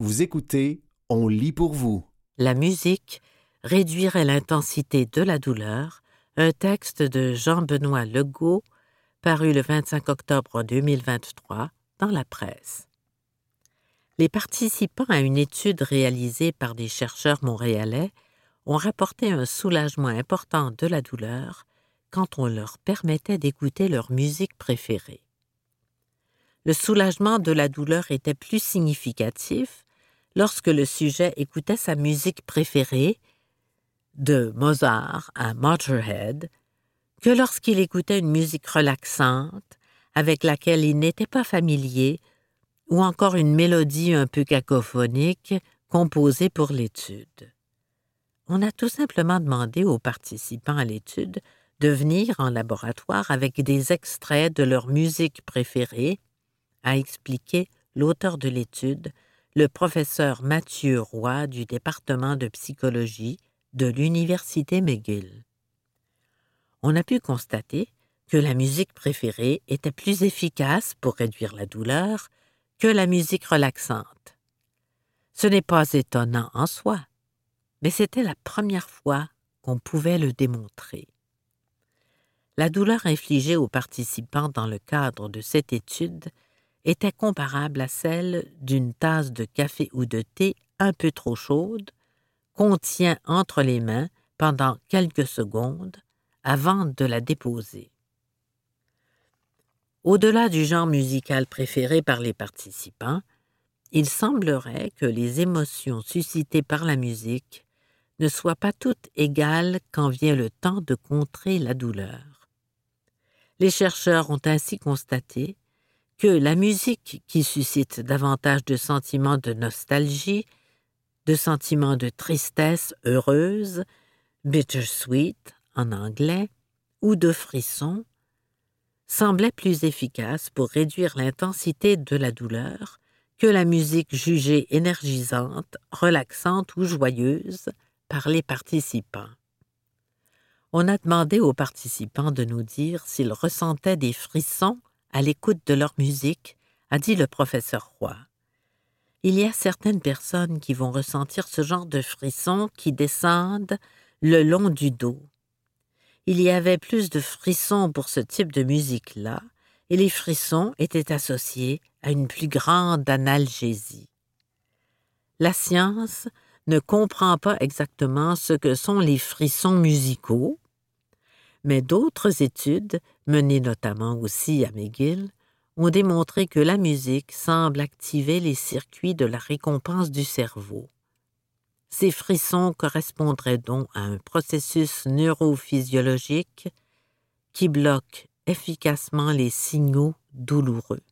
Vous écoutez On lit pour vous. La musique réduirait l'intensité de la douleur, un texte de Jean-Benoît Legault, paru le 25 octobre 2023 dans la presse. Les participants à une étude réalisée par des chercheurs montréalais ont rapporté un soulagement important de la douleur quand on leur permettait d'écouter leur musique préférée. Le soulagement de la douleur était plus significatif lorsque le sujet écoutait sa musique préférée, de Mozart à Motorhead, que lorsqu'il écoutait une musique relaxante avec laquelle il n'était pas familier ou encore une mélodie un peu cacophonique composée pour l'étude. On a tout simplement demandé aux participants à l'étude de venir en laboratoire avec des extraits de leur musique préférée, a expliqué l'auteur de l'étude, le professeur Mathieu Roy du département de psychologie de l'Université McGill. On a pu constater que la musique préférée était plus efficace pour réduire la douleur que la musique relaxante. Ce n'est pas étonnant en soi, mais c'était la première fois qu'on pouvait le démontrer. La douleur infligée aux participants dans le cadre de cette étude était comparable à celle d'une tasse de café ou de thé un peu trop chaude qu'on tient entre les mains pendant quelques secondes avant de la déposer. Au-delà du genre musical préféré par les participants, il semblerait que les émotions suscitées par la musique ne soient pas toutes égales quand vient le temps de contrer la douleur. Les chercheurs ont ainsi constaté que la musique qui suscite davantage de sentiments de nostalgie, de sentiments de tristesse heureuse, bittersweet en anglais, ou de frissons, semblait plus efficace pour réduire l'intensité de la douleur que la musique jugée énergisante, relaxante ou joyeuse par les participants. On a demandé aux participants de nous dire s'ils ressentaient des frissons à l'écoute de leur musique, a dit le professeur Roy. Il y a certaines personnes qui vont ressentir ce genre de frissons qui descendent le long du dos, il y avait plus de frissons pour ce type de musique-là, et les frissons étaient associés à une plus grande analgésie. La science ne comprend pas exactement ce que sont les frissons musicaux, mais d'autres études, menées notamment aussi à McGill, ont démontré que la musique semble activer les circuits de la récompense du cerveau. Ces frissons correspondraient donc à un processus neurophysiologique qui bloque efficacement les signaux douloureux.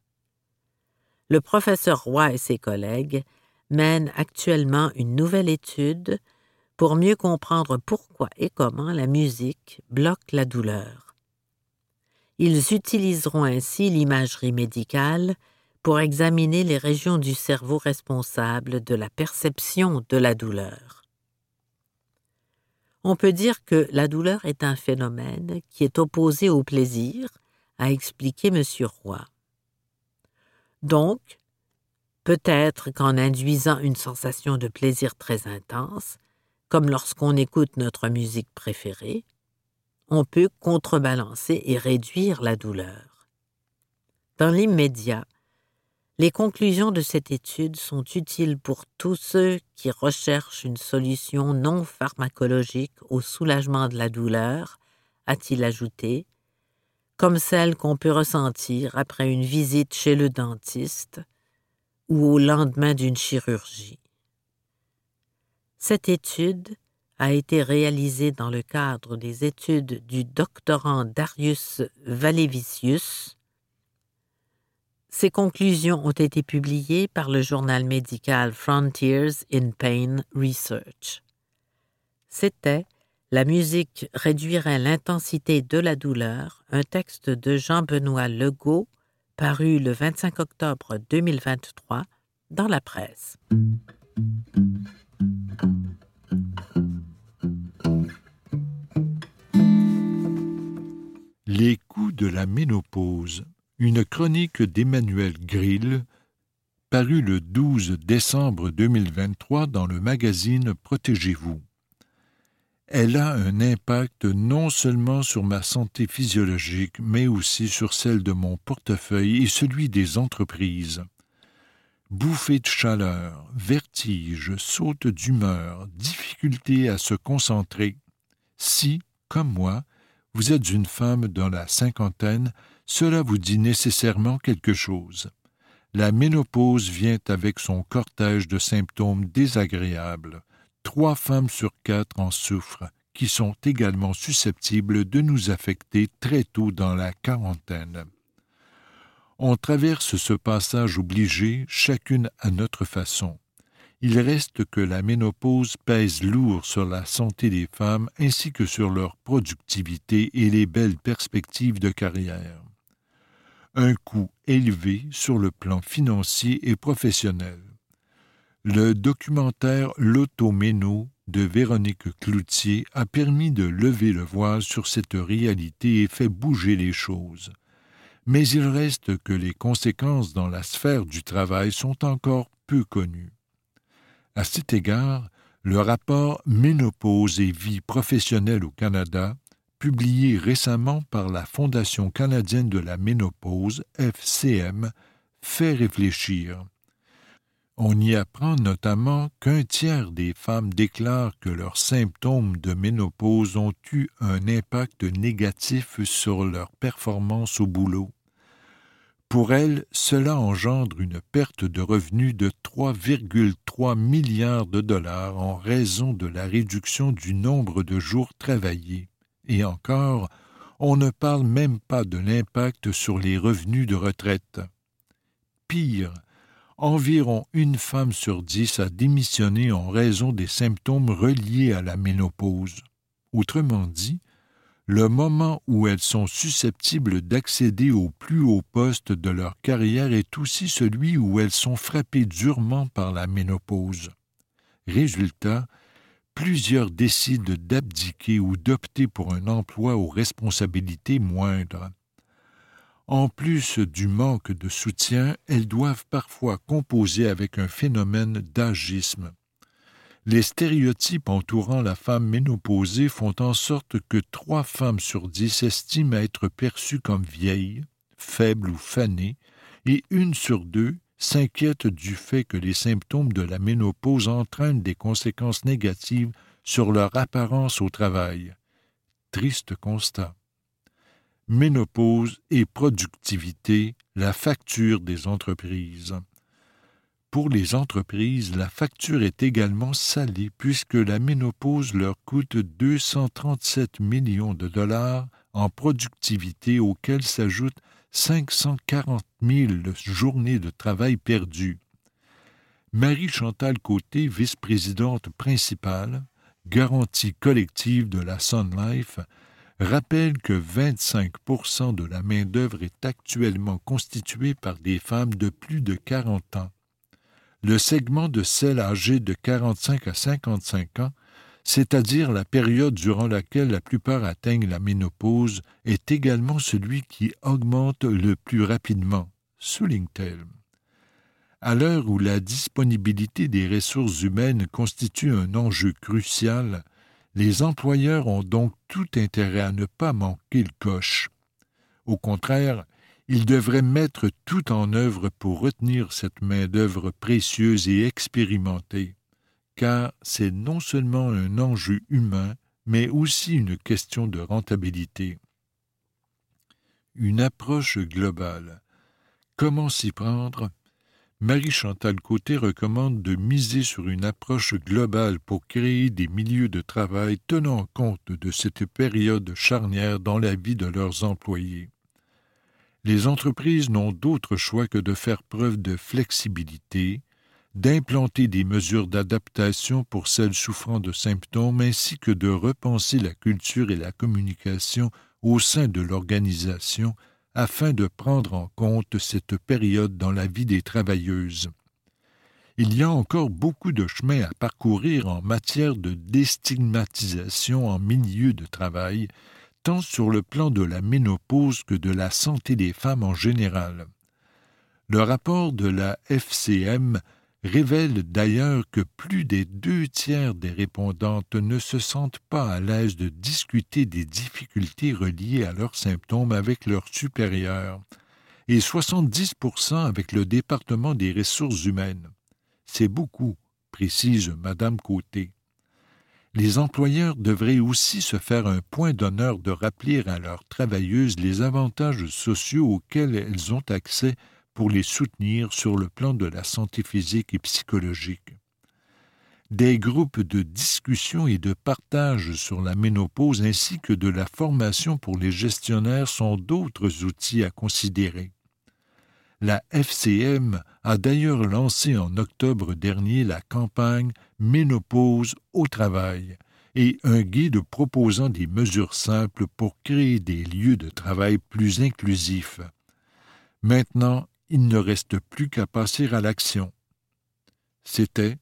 Le professeur Roy et ses collègues mènent actuellement une nouvelle étude pour mieux comprendre pourquoi et comment la musique bloque la douleur. Ils utiliseront ainsi l'imagerie médicale pour examiner les régions du cerveau responsables de la perception de la douleur. On peut dire que la douleur est un phénomène qui est opposé au plaisir, a expliqué M. Roy. Donc, peut-être qu'en induisant une sensation de plaisir très intense, comme lorsqu'on écoute notre musique préférée, on peut contrebalancer et réduire la douleur. Dans l'immédiat, les conclusions de cette étude sont utiles pour tous ceux qui recherchent une solution non pharmacologique au soulagement de la douleur, a-t-il ajouté, comme celle qu'on peut ressentir après une visite chez le dentiste ou au lendemain d'une chirurgie. Cette étude a été réalisée dans le cadre des études du doctorant Darius Valevicius ces conclusions ont été publiées par le journal médical Frontiers in Pain Research. C'était La musique réduirait l'intensité de la douleur, un texte de Jean-Benoît Legault, paru le 25 octobre 2023 dans la presse. Les coups de la ménopause une chronique d'Emmanuel Grill, paru le 12 décembre 2023 dans le magazine Protégez-vous. Elle a un impact non seulement sur ma santé physiologique, mais aussi sur celle de mon portefeuille et celui des entreprises. Bouffées de chaleur, vertige, saute d'humeur, difficulté à se concentrer. Si, comme moi, vous êtes une femme dans la cinquantaine, cela vous dit nécessairement quelque chose. La ménopause vient avec son cortège de symptômes désagréables. Trois femmes sur quatre en souffrent, qui sont également susceptibles de nous affecter très tôt dans la quarantaine. On traverse ce passage obligé, chacune à notre façon. Il reste que la ménopause pèse lourd sur la santé des femmes ainsi que sur leur productivité et les belles perspectives de carrière. Un coût élevé sur le plan financier et professionnel. Le documentaire L'automéno de Véronique Cloutier a permis de lever le voile sur cette réalité et fait bouger les choses mais il reste que les conséquences dans la sphère du travail sont encore peu connues. À cet égard, le rapport Ménopause et vie professionnelle au Canada, publié récemment par la Fondation canadienne de la ménopause, FCM, fait réfléchir. On y apprend notamment qu'un tiers des femmes déclarent que leurs symptômes de ménopause ont eu un impact négatif sur leur performance au boulot. Pour elle, cela engendre une perte de revenus de 3,3 milliards de dollars en raison de la réduction du nombre de jours travaillés. Et encore, on ne parle même pas de l'impact sur les revenus de retraite. Pire, environ une femme sur dix a démissionné en raison des symptômes reliés à la ménopause. Autrement dit, le moment où elles sont susceptibles d'accéder au plus haut poste de leur carrière est aussi celui où elles sont frappées durement par la ménopause. Résultat, plusieurs décident d'abdiquer ou d'opter pour un emploi aux responsabilités moindres. En plus du manque de soutien, elles doivent parfois composer avec un phénomène d'agisme. Les stéréotypes entourant la femme ménopausée font en sorte que trois femmes sur dix estiment être perçues comme vieilles, faibles ou fanées, et une sur deux s'inquiète du fait que les symptômes de la ménopause entraînent des conséquences négatives sur leur apparence au travail. Triste constat. Ménopause et productivité, la facture des entreprises. Pour les entreprises, la facture est également salée puisque la ménopause leur coûte 237 millions de dollars en productivité auxquels s'ajoutent 540 000 journées de travail perdues. Marie-Chantal Côté, vice-présidente principale, garantie collective de la Sun Life, rappelle que 25% de la main-d'œuvre est actuellement constituée par des femmes de plus de 40 ans le segment de celles âgées de 45 à 55 ans, c'est-à-dire la période durant laquelle la plupart atteignent la ménopause, est également celui qui augmente le plus rapidement, souligne-t-elle. À l'heure où la disponibilité des ressources humaines constitue un enjeu crucial, les employeurs ont donc tout intérêt à ne pas manquer le coche. Au contraire, il devrait mettre tout en œuvre pour retenir cette main-d'œuvre précieuse et expérimentée, car c'est non seulement un enjeu humain, mais aussi une question de rentabilité. Une approche globale. Comment s'y prendre? Marie-Chantal Côté recommande de miser sur une approche globale pour créer des milieux de travail tenant compte de cette période charnière dans la vie de leurs employés les entreprises n'ont d'autre choix que de faire preuve de flexibilité, d'implanter des mesures d'adaptation pour celles souffrant de symptômes ainsi que de repenser la culture et la communication au sein de l'organisation afin de prendre en compte cette période dans la vie des travailleuses. Il y a encore beaucoup de chemin à parcourir en matière de déstigmatisation en milieu de travail, tant sur le plan de la ménopause que de la santé des femmes en général. Le rapport de la FCM révèle d'ailleurs que plus des deux tiers des répondantes ne se sentent pas à l'aise de discuter des difficultés reliées à leurs symptômes avec leurs supérieurs, et 70% avec le département des ressources humaines. C'est beaucoup, précise Madame Côté. Les employeurs devraient aussi se faire un point d'honneur de rappeler à leurs travailleuses les avantages sociaux auxquels elles ont accès pour les soutenir sur le plan de la santé physique et psychologique. Des groupes de discussion et de partage sur la ménopause ainsi que de la formation pour les gestionnaires sont d'autres outils à considérer. La FCM a d'ailleurs lancé en octobre dernier la campagne Ménopause au travail et un guide proposant des mesures simples pour créer des lieux de travail plus inclusifs. Maintenant, il ne reste plus qu'à passer à l'action. C'était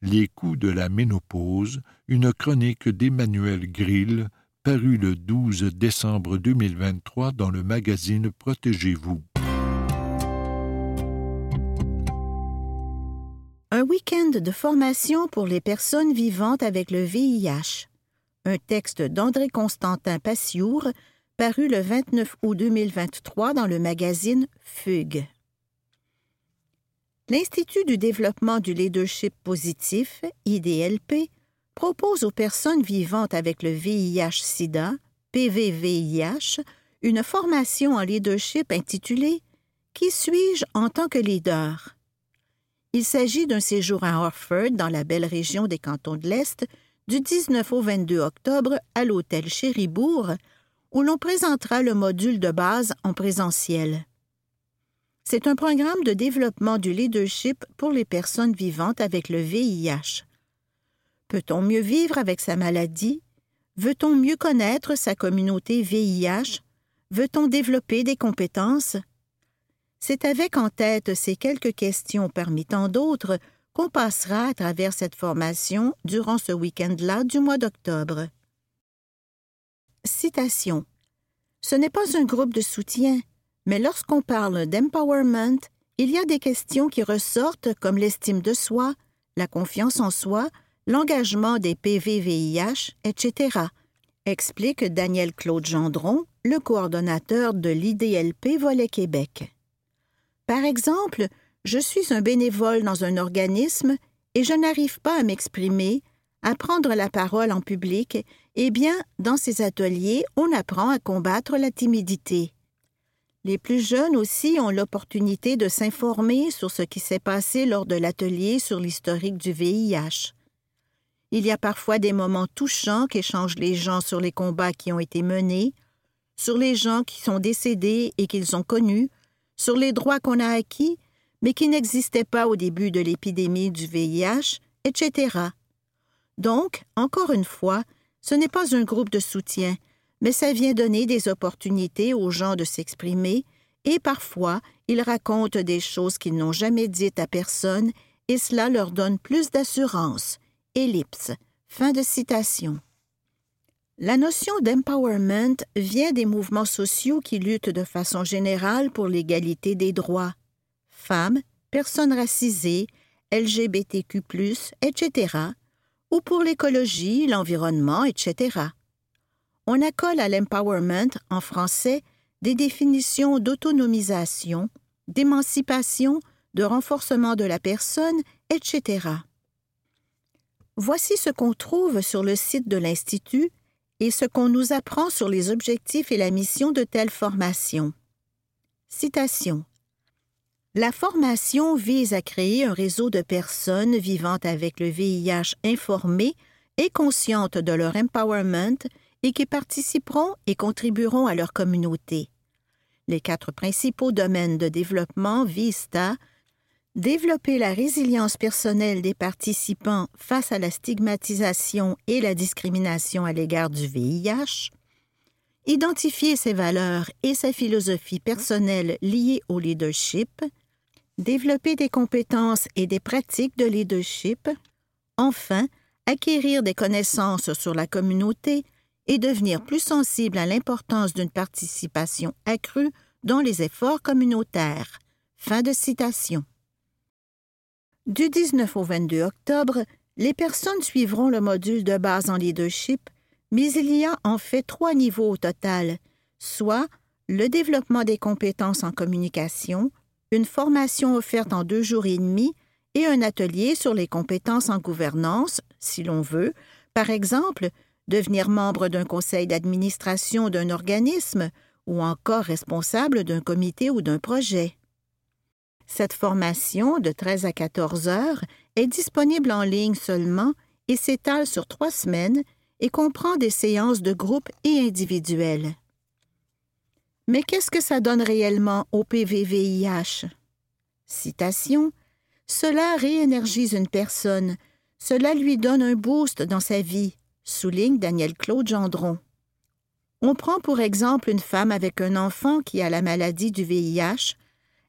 Les coups de la ménopause, une chronique d'Emmanuel Grill, parue le 12 décembre 2023 dans le magazine Protégez-vous. Un week-end de formation pour les personnes vivantes avec le VIH. Un texte d'André Constantin Passiour, paru le 29 août 2023 dans le magazine Fugue. L'Institut du développement du leadership positif, IDLP, propose aux personnes vivantes avec le VIH-Sida, PVVIH, une formation en leadership intitulée Qui suis-je en tant que leader? Il s'agit d'un séjour à Harford, dans la belle région des cantons de l'Est, du 19 au 22 octobre à l'hôtel Chéribourg, où l'on présentera le module de base en présentiel. C'est un programme de développement du leadership pour les personnes vivantes avec le VIH. Peut-on mieux vivre avec sa maladie? Veut-on mieux connaître sa communauté VIH? Veut-on développer des compétences? C'est avec en tête ces quelques questions parmi tant d'autres qu'on passera à travers cette formation durant ce week-end-là du mois d'octobre. Citation. Ce n'est pas un groupe de soutien, mais lorsqu'on parle d'empowerment, il y a des questions qui ressortent comme l'estime de soi, la confiance en soi, l'engagement des PVVIH, etc., explique Daniel Claude Gendron, le coordonnateur de l'IDLP Volet Québec. Par exemple, je suis un bénévole dans un organisme et je n'arrive pas à m'exprimer, à prendre la parole en public, eh bien, dans ces ateliers, on apprend à combattre la timidité. Les plus jeunes aussi ont l'opportunité de s'informer sur ce qui s'est passé lors de l'atelier sur l'historique du VIH. Il y a parfois des moments touchants qu'échangent les gens sur les combats qui ont été menés, sur les gens qui sont décédés et qu'ils ont connus, sur les droits qu'on a acquis, mais qui n'existaient pas au début de l'épidémie du VIH, etc. Donc, encore une fois, ce n'est pas un groupe de soutien, mais ça vient donner des opportunités aux gens de s'exprimer, et parfois ils racontent des choses qu'ils n'ont jamais dites à personne, et cela leur donne plus d'assurance. Ellipse. Fin de citation. La notion d'empowerment vient des mouvements sociaux qui luttent de façon générale pour l'égalité des droits. Femmes, personnes racisées, LGBTQ, etc., ou pour l'écologie, l'environnement, etc on accole à l'empowerment en français des définitions d'autonomisation, d'émancipation, de renforcement de la personne, etc. Voici ce qu'on trouve sur le site de l'Institut et ce qu'on nous apprend sur les objectifs et la mission de telle formation. Citation. La formation vise à créer un réseau de personnes vivant avec le VIH informées et conscientes de leur empowerment et qui participeront et contribueront à leur communauté. Les quatre principaux domaines de développement visent à développer la résilience personnelle des participants face à la stigmatisation et la discrimination à l'égard du VIH, identifier ses valeurs et sa philosophie personnelle liées au leadership, développer des compétences et des pratiques de leadership, enfin, acquérir des connaissances sur la communauté et devenir plus sensible à l'importance d'une participation accrue dans les efforts communautaires. Fin de citation. Du 19 au 22 octobre, les personnes suivront le module de base en leadership, mais il y a en fait trois niveaux au total, soit le développement des compétences en communication, une formation offerte en deux jours et demi et un atelier sur les compétences en gouvernance, si l'on veut, par exemple, devenir membre d'un conseil d'administration d'un organisme ou encore responsable d'un comité ou d'un projet. Cette formation de 13 à 14 heures est disponible en ligne seulement et s'étale sur trois semaines et comprend des séances de groupe et individuelles. Mais qu'est-ce que ça donne réellement au PVVIH? Citation Cela réénergise une personne, cela lui donne un boost dans sa vie, souligne Daniel Claude Gendron. On prend pour exemple une femme avec un enfant qui a la maladie du VIH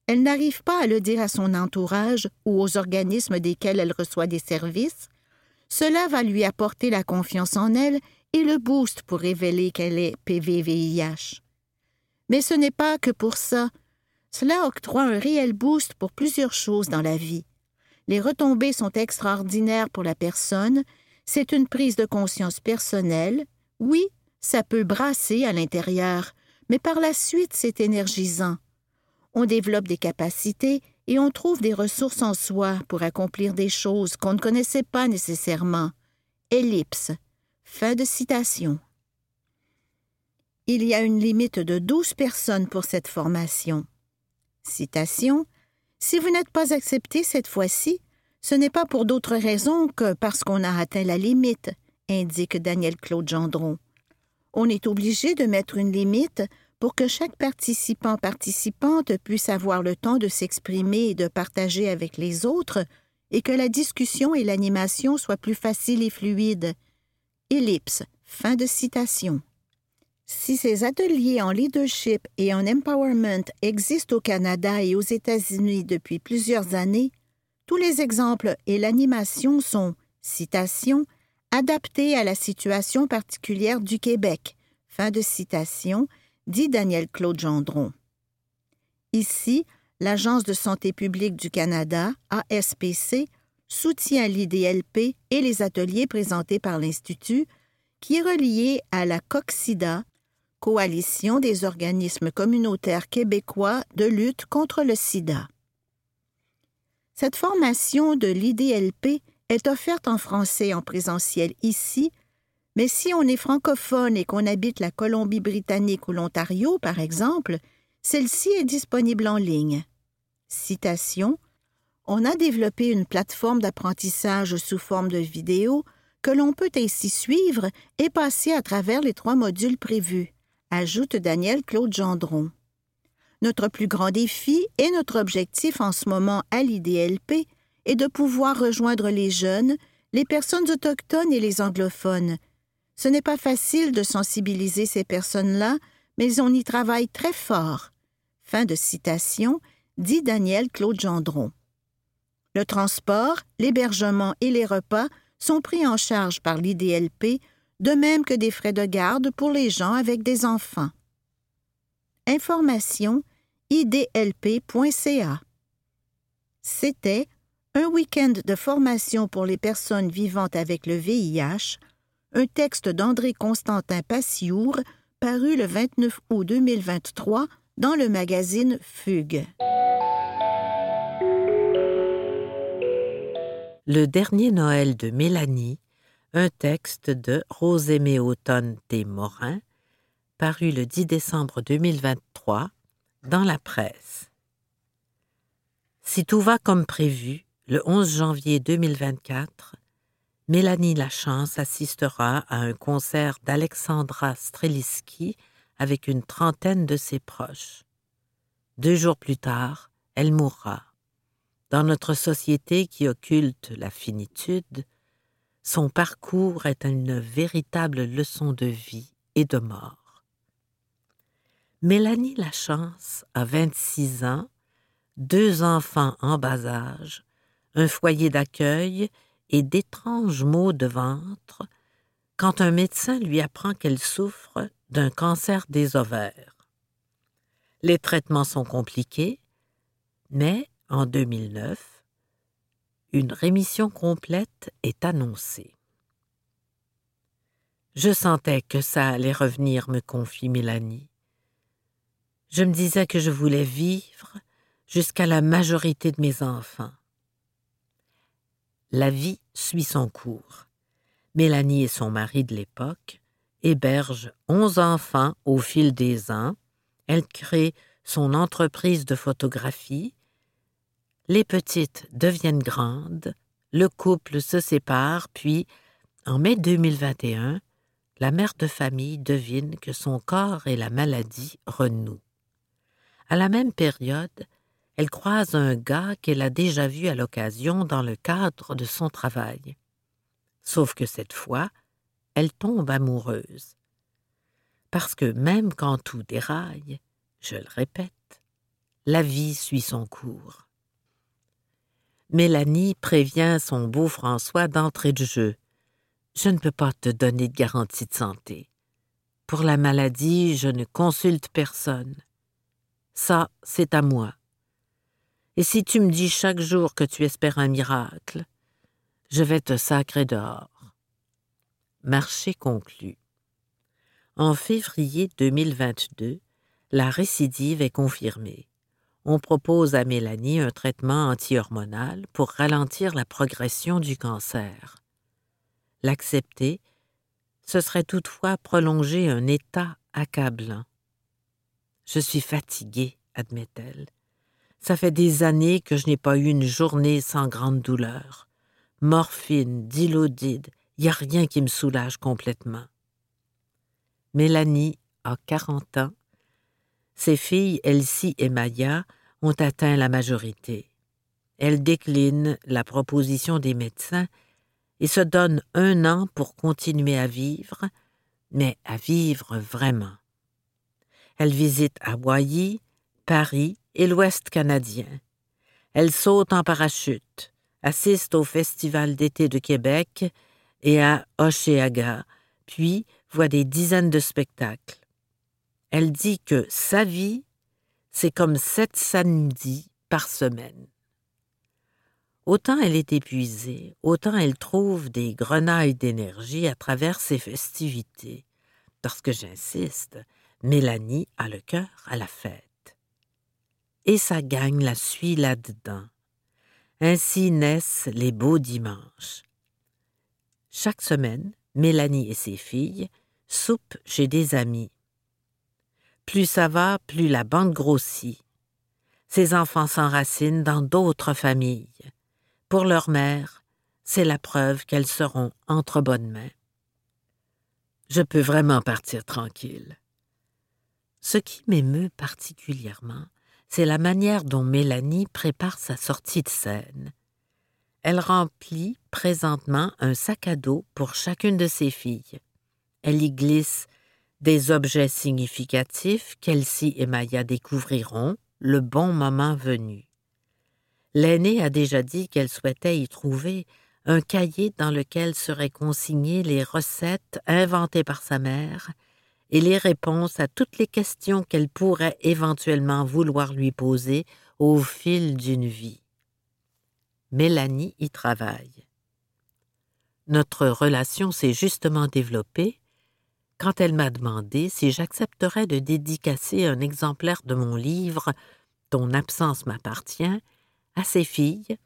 elle n'arrive pas à le dire à son entourage ou aux organismes desquels elle reçoit des services, cela va lui apporter la confiance en elle et le boost pour révéler qu'elle est PVVIH. Mais ce n'est pas que pour ça. Cela octroie un réel boost pour plusieurs choses dans la vie. Les retombées sont extraordinaires pour la personne, c'est une prise de conscience personnelle. Oui, ça peut brasser à l'intérieur, mais par la suite c'est énergisant on développe des capacités et on trouve des ressources en soi pour accomplir des choses qu'on ne connaissait pas nécessairement. Ellipse. Fin de citation. Il y a une limite de douze personnes pour cette formation. Citation. Si vous n'êtes pas accepté cette fois-ci, ce n'est pas pour d'autres raisons que parce qu'on a atteint la limite, indique Daniel Claude Gendron. On est obligé de mettre une limite pour que chaque participant participante puisse avoir le temps de s'exprimer et de partager avec les autres, et que la discussion et l'animation soient plus faciles et fluides. Ellipse. Fin de citation. Si ces ateliers en leadership et en empowerment existent au Canada et aux États-Unis depuis plusieurs années, tous les exemples et l'animation sont, citation, adaptés à la situation particulière du Québec. Fin de citation dit Daniel Claude Gendron. Ici, l'Agence de santé publique du Canada, ASPC, soutient l'IDLP et les ateliers présentés par l'Institut, qui est relié à la COXIDA, Coalition des organismes communautaires québécois de lutte contre le sida. Cette formation de l'IDLP est offerte en français en présentiel ici mais si on est francophone et qu'on habite la Colombie-Britannique ou l'Ontario, par exemple, celle-ci est disponible en ligne. Citation On a développé une plateforme d'apprentissage sous forme de vidéo que l'on peut ainsi suivre et passer à travers les trois modules prévus, ajoute Daniel Claude Gendron. Notre plus grand défi et notre objectif en ce moment à l'IDLP est de pouvoir rejoindre les jeunes, les personnes autochtones et les anglophones, ce n'est pas facile de sensibiliser ces personnes-là, mais on y travaille très fort. Fin de citation, dit Daniel Claude Gendron. Le transport, l'hébergement et les repas sont pris en charge par l'IDLP, de même que des frais de garde pour les gens avec des enfants. Information idlp.ca. C'était un week-end de formation pour les personnes vivant avec le VIH un texte d'André Constantin Passiour paru le 29 août 2023 dans le magazine Fugue. Le dernier Noël de Mélanie, un texte de Rosémé Automne T. Morin, paru le 10 décembre 2023 dans la presse. Si tout va comme prévu, le 11 janvier 2024, Mélanie Lachance assistera à un concert d'Alexandra Streliski avec une trentaine de ses proches. Deux jours plus tard, elle mourra. Dans notre société qui occulte la finitude, son parcours est une véritable leçon de vie et de mort. Mélanie Lachance a 26 ans, deux enfants en bas âge, un foyer d'accueil et d'étranges maux de ventre quand un médecin lui apprend qu'elle souffre d'un cancer des ovaires. Les traitements sont compliqués, Mais en 2009, une rémission complète est annoncée. Je sentais que ça allait revenir, me confie Mélanie. Je me disais que je voulais vivre jusqu'à la majorité de mes enfants. La vie suit son cours. Mélanie et son mari de l'époque hébergent onze enfants au fil des ans. Elle crée son entreprise de photographie. Les petites deviennent grandes, le couple se sépare, puis, en mai 2021, la mère de famille devine que son corps et la maladie renouent. À la même période, elle croise un gars qu'elle a déjà vu à l'occasion dans le cadre de son travail. Sauf que cette fois, elle tombe amoureuse. Parce que même quand tout déraille, je le répète, la vie suit son cours. Mélanie prévient son beau François d'entrée de jeu. Je ne peux pas te donner de garantie de santé. Pour la maladie, je ne consulte personne. Ça, c'est à moi. Et si tu me dis chaque jour que tu espères un miracle, je vais te sacrer dehors. Marché conclu. En février 2022, la récidive est confirmée. On propose à Mélanie un traitement anti-hormonal pour ralentir la progression du cancer. L'accepter, ce serait toutefois prolonger un état accablant. Je suis fatiguée, admet-elle. Ça fait des années que je n'ai pas eu une journée sans grande douleur. Morphine, dilodide, il n'y a rien qui me soulage complètement. Mélanie a 40 ans. Ses filles, Elsie et Maya, ont atteint la majorité. Elle décline la proposition des médecins et se donne un an pour continuer à vivre, mais à vivre vraiment. Elle visite Hawaï, Paris et l'Ouest canadien. Elle saute en parachute, assiste au Festival d'été de Québec et à Oshéaga, puis voit des dizaines de spectacles. Elle dit que sa vie, c'est comme sept samedis par semaine. Autant elle est épuisée, autant elle trouve des grenailles d'énergie à travers ses festivités, parce que j'insiste, Mélanie a le cœur à la fête. Et sa gagne la suit là-dedans. Ainsi naissent les beaux dimanches. Chaque semaine, Mélanie et ses filles soupent chez des amis. Plus ça va, plus la bande grossit. Ses enfants s'enracinent dans d'autres familles. Pour leur mère, c'est la preuve qu'elles seront entre bonnes mains. Je peux vraiment partir tranquille. Ce qui m'émeut particulièrement, c'est la manière dont Mélanie prépare sa sortie de scène. Elle remplit présentement un sac à dos pour chacune de ses filles. Elle y glisse des objets significatifs qu'Elsie et Maya découvriront le bon moment venu. L'aînée a déjà dit qu'elle souhaitait y trouver un cahier dans lequel seraient consignées les recettes inventées par sa mère et les réponses à toutes les questions qu'elle pourrait éventuellement vouloir lui poser au fil d'une vie. Mélanie y travaille. Notre relation s'est justement développée quand elle m'a demandé si j'accepterais de dédicacer un exemplaire de mon livre Ton absence m'appartient à ses filles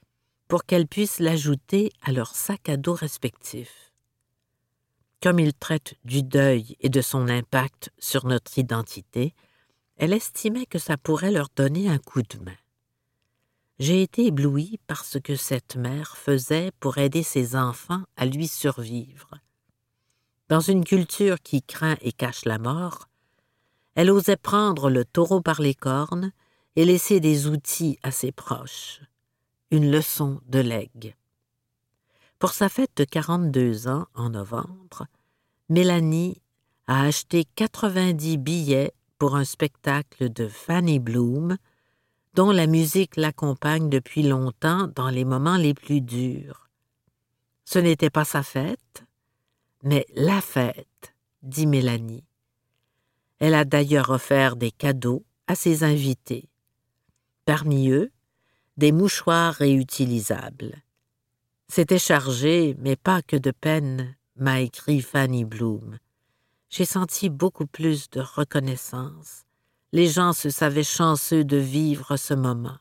pour qu'elles puissent l'ajouter à leur sac à dos respectif comme il traite du deuil et de son impact sur notre identité, elle estimait que ça pourrait leur donner un coup de main. J'ai été éblouie par ce que cette mère faisait pour aider ses enfants à lui survivre. Dans une culture qui craint et cache la mort, elle osait prendre le taureau par les cornes et laisser des outils à ses proches. Une leçon de legs. Pour sa fête de 42 ans en novembre, Mélanie a acheté 90 billets pour un spectacle de Fanny Bloom, dont la musique l'accompagne depuis longtemps dans les moments les plus durs. Ce n'était pas sa fête, mais la fête, dit Mélanie. Elle a d'ailleurs offert des cadeaux à ses invités. Parmi eux, des mouchoirs réutilisables. C'était chargé, mais pas que de peine, m'a écrit Fanny Bloom. J'ai senti beaucoup plus de reconnaissance. Les gens se savaient chanceux de vivre ce moment.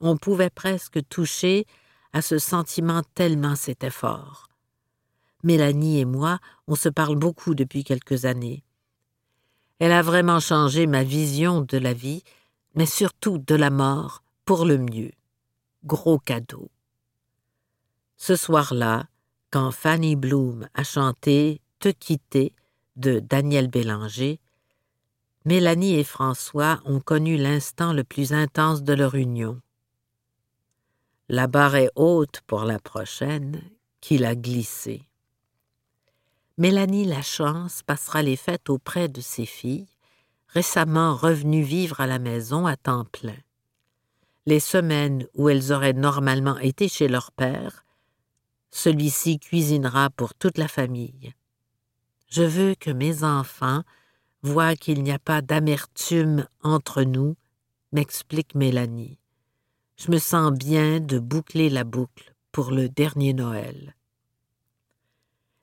On pouvait presque toucher à ce sentiment tellement c'était fort. Mélanie et moi, on se parle beaucoup depuis quelques années. Elle a vraiment changé ma vision de la vie, mais surtout de la mort, pour le mieux. Gros cadeau. Ce soir-là, quand Fanny Bloom a chanté Te quitter de Daniel Bélanger, Mélanie et François ont connu l'instant le plus intense de leur union. La barre est haute pour la prochaine, qu'il a glissée. Mélanie Lachance passera les fêtes auprès de ses filles, récemment revenues vivre à la maison à temps plein. Les semaines où elles auraient normalement été chez leur père, celui-ci cuisinera pour toute la famille. Je veux que mes enfants voient qu'il n'y a pas d'amertume entre nous, m'explique Mélanie. Je me sens bien de boucler la boucle pour le dernier Noël.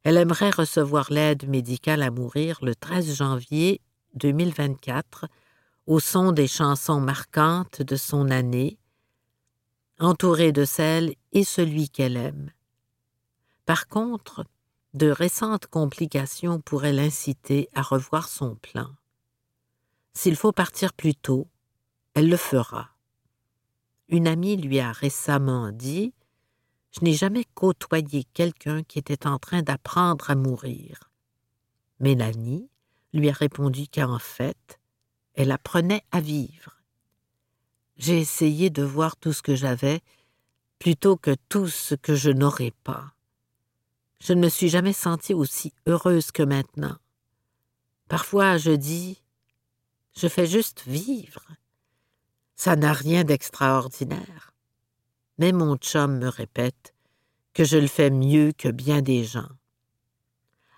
Elle aimerait recevoir l'aide médicale à mourir le 13 janvier 2024 au son des chansons marquantes de son année, entourée de celle et celui qu'elle aime. Par contre, de récentes complications pourraient l'inciter à revoir son plan. S'il faut partir plus tôt, elle le fera. Une amie lui a récemment dit je n'ai jamais côtoyé quelqu'un qui était en train d'apprendre à mourir. Mélanie lui a répondu qu'en fait, elle apprenait à vivre. J'ai essayé de voir tout ce que j'avais plutôt que tout ce que je n'aurais pas. Je ne me suis jamais sentie aussi heureuse que maintenant. Parfois, je dis, je fais juste vivre. Ça n'a rien d'extraordinaire mais mon chum me répète que je le fais mieux que bien des gens,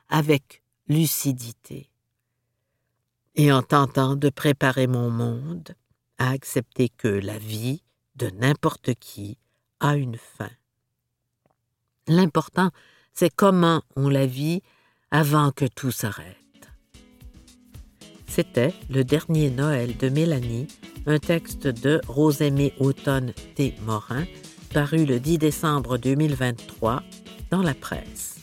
avec lucidité, et en tentant de préparer mon monde à accepter que la vie de n'importe qui a une fin. L'important, c'est comment on la vit avant que tout s'arrête. C'était le dernier Noël de Mélanie, un texte de Rosemée Automne T. Morin, paru le 10 décembre 2023 dans la presse.